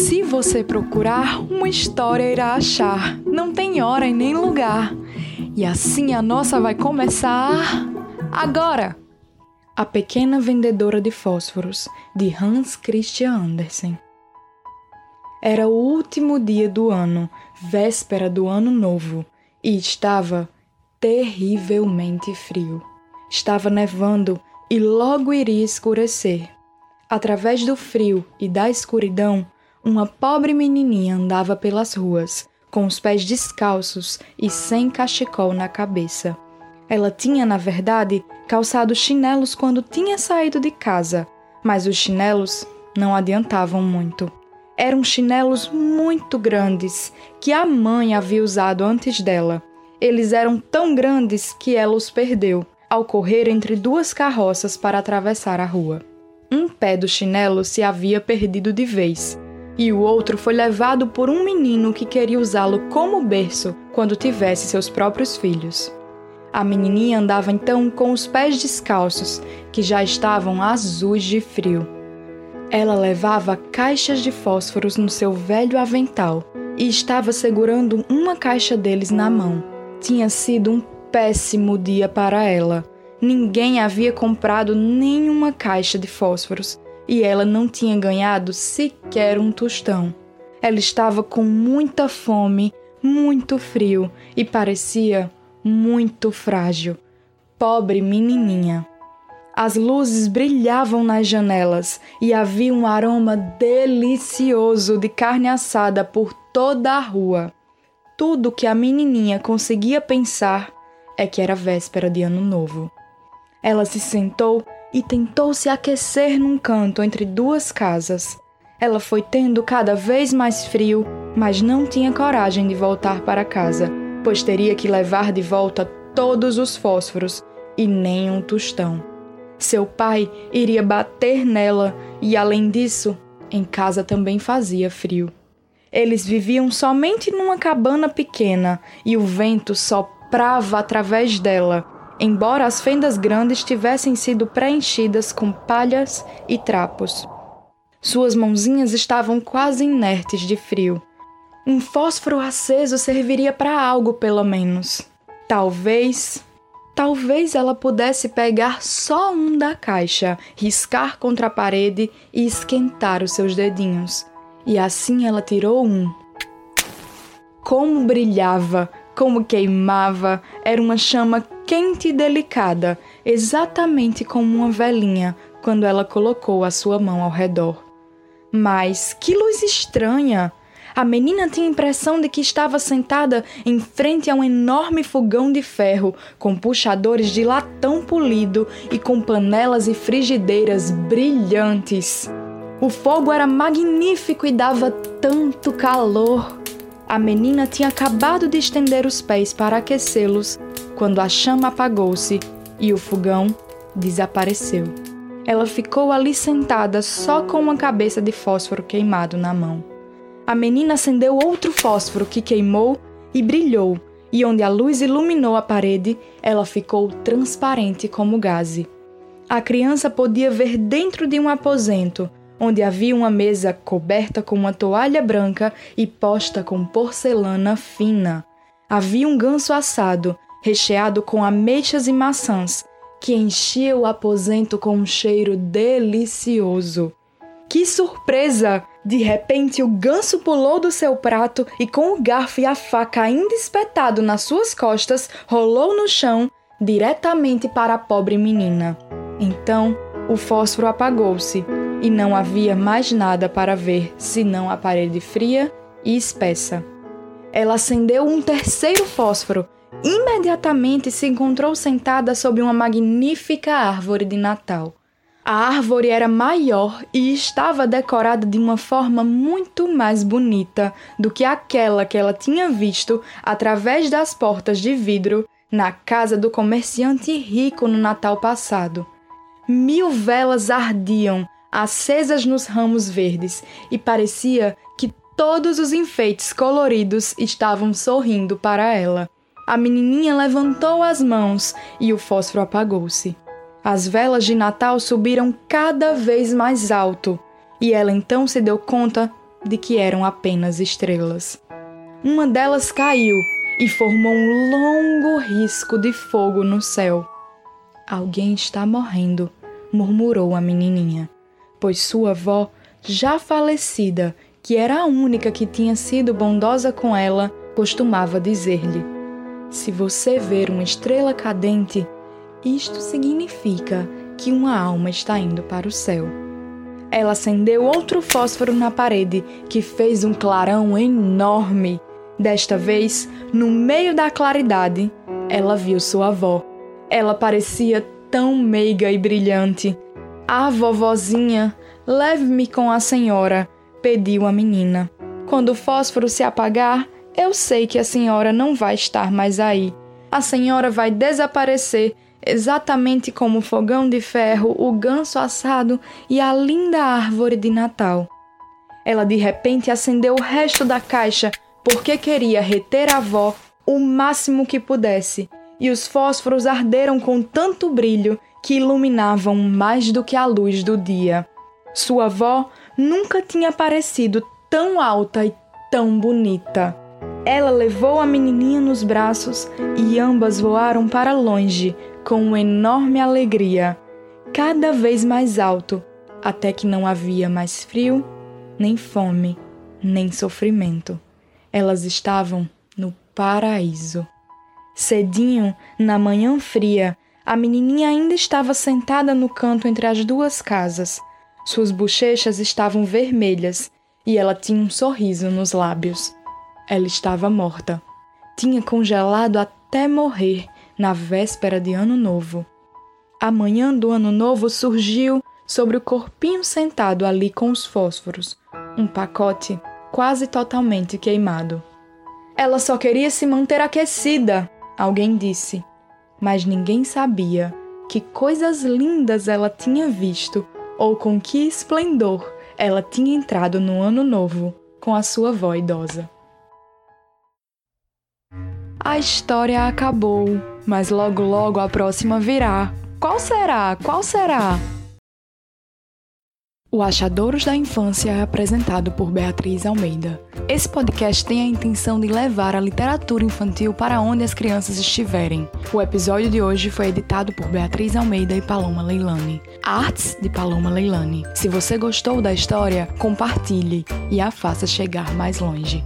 Se você procurar, uma história irá achar. Não tem hora e nem lugar. E assim a nossa vai começar agora. A Pequena Vendedora de Fósforos, de Hans Christian Andersen. Era o último dia do ano, véspera do ano novo, e estava terrivelmente frio. Estava nevando e logo iria escurecer. Através do frio e da escuridão, uma pobre menininha andava pelas ruas, com os pés descalços e sem cachecol na cabeça. Ela tinha, na verdade, calçado chinelos quando tinha saído de casa, mas os chinelos não adiantavam muito. Eram chinelos muito grandes que a mãe havia usado antes dela. Eles eram tão grandes que ela os perdeu ao correr entre duas carroças para atravessar a rua. Um pé do chinelo se havia perdido de vez, e o outro foi levado por um menino que queria usá-lo como berço quando tivesse seus próprios filhos. A menininha andava então com os pés descalços, que já estavam azuis de frio ela levava caixas de fósforos no seu velho avental e estava segurando uma caixa deles na mão. Tinha sido um péssimo dia para ela. Ninguém havia comprado nenhuma caixa de fósforos e ela não tinha ganhado sequer um tostão. Ela estava com muita fome, muito frio e parecia muito frágil. Pobre menininha. As luzes brilhavam nas janelas e havia um aroma delicioso de carne assada por toda a rua. Tudo que a menininha conseguia pensar é que era véspera de Ano Novo. Ela se sentou e tentou se aquecer num canto entre duas casas. Ela foi tendo cada vez mais frio, mas não tinha coragem de voltar para casa, pois teria que levar de volta todos os fósforos e nem um tostão. Seu pai iria bater nela e, além disso, em casa também fazia frio. Eles viviam somente numa cabana pequena e o vento soprava através dela, embora as fendas grandes tivessem sido preenchidas com palhas e trapos. Suas mãozinhas estavam quase inertes de frio. Um fósforo aceso serviria para algo, pelo menos. Talvez Talvez ela pudesse pegar só um da caixa, riscar contra a parede e esquentar os seus dedinhos. E assim ela tirou um. Como brilhava, como queimava, era uma chama quente e delicada, exatamente como uma velhinha quando ela colocou a sua mão ao redor. Mas que luz estranha! A menina tinha a impressão de que estava sentada em frente a um enorme fogão de ferro, com puxadores de latão polido e com panelas e frigideiras brilhantes. O fogo era magnífico e dava tanto calor. A menina tinha acabado de estender os pés para aquecê-los quando a chama apagou-se e o fogão desapareceu. Ela ficou ali sentada só com uma cabeça de fósforo queimado na mão a menina acendeu outro fósforo que queimou e brilhou, e onde a luz iluminou a parede, ela ficou transparente como gaze. A criança podia ver dentro de um aposento, onde havia uma mesa coberta com uma toalha branca e posta com porcelana fina. Havia um ganso assado, recheado com ameixas e maçãs, que enchia o aposento com um cheiro delicioso. Que surpresa! De repente, o ganso pulou do seu prato e, com o garfo e a faca ainda espetado nas suas costas, rolou no chão diretamente para a pobre menina. Então, o fósforo apagou-se e não havia mais nada para ver senão a parede fria e espessa. Ela acendeu um terceiro fósforo. Imediatamente se encontrou sentada sob uma magnífica árvore de Natal. A árvore era maior e estava decorada de uma forma muito mais bonita do que aquela que ela tinha visto através das portas de vidro na casa do comerciante rico no Natal passado. Mil velas ardiam, acesas nos ramos verdes, e parecia que todos os enfeites coloridos estavam sorrindo para ela. A menininha levantou as mãos e o fósforo apagou-se. As velas de Natal subiram cada vez mais alto e ela então se deu conta de que eram apenas estrelas. Uma delas caiu e formou um longo risco de fogo no céu. Alguém está morrendo, murmurou a menininha, pois sua avó, já falecida, que era a única que tinha sido bondosa com ela, costumava dizer-lhe: Se você ver uma estrela cadente, isto significa que uma alma está indo para o céu. Ela acendeu outro fósforo na parede, que fez um clarão enorme. Desta vez, no meio da claridade, ela viu sua avó. Ela parecia tão meiga e brilhante. Ah, vovozinha, leve-me com a senhora, pediu a menina. Quando o fósforo se apagar, eu sei que a senhora não vai estar mais aí. A senhora vai desaparecer exatamente como o fogão de ferro, o ganso assado e a linda árvore de Natal. Ela de repente acendeu o resto da caixa porque queria reter a avó o máximo que pudesse, e os fósforos arderam com tanto brilho que iluminavam mais do que a luz do dia. Sua avó nunca tinha parecido tão alta e tão bonita. Ela levou a menininha nos braços e ambas voaram para longe, com uma enorme alegria, cada vez mais alto, até que não havia mais frio, nem fome, nem sofrimento. Elas estavam no paraíso. Cedinho, na manhã fria, a menininha ainda estava sentada no canto entre as duas casas. Suas bochechas estavam vermelhas e ela tinha um sorriso nos lábios. Ela estava morta. Tinha congelado até morrer na véspera de Ano Novo. A manhã do Ano Novo surgiu sobre o corpinho sentado ali com os fósforos, um pacote quase totalmente queimado. Ela só queria se manter aquecida, alguém disse, mas ninguém sabia que coisas lindas ela tinha visto ou com que esplendor ela tinha entrado no Ano Novo com a sua avó idosa. A história acabou, mas logo logo a próxima virá. Qual será? Qual será? O Achadouros da Infância é apresentado por Beatriz Almeida. Esse podcast tem a intenção de levar a literatura infantil para onde as crianças estiverem. O episódio de hoje foi editado por Beatriz Almeida e Paloma Leilani. Artes de Paloma Leilani. Se você gostou da história, compartilhe e a faça chegar mais longe.